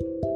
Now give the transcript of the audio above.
you.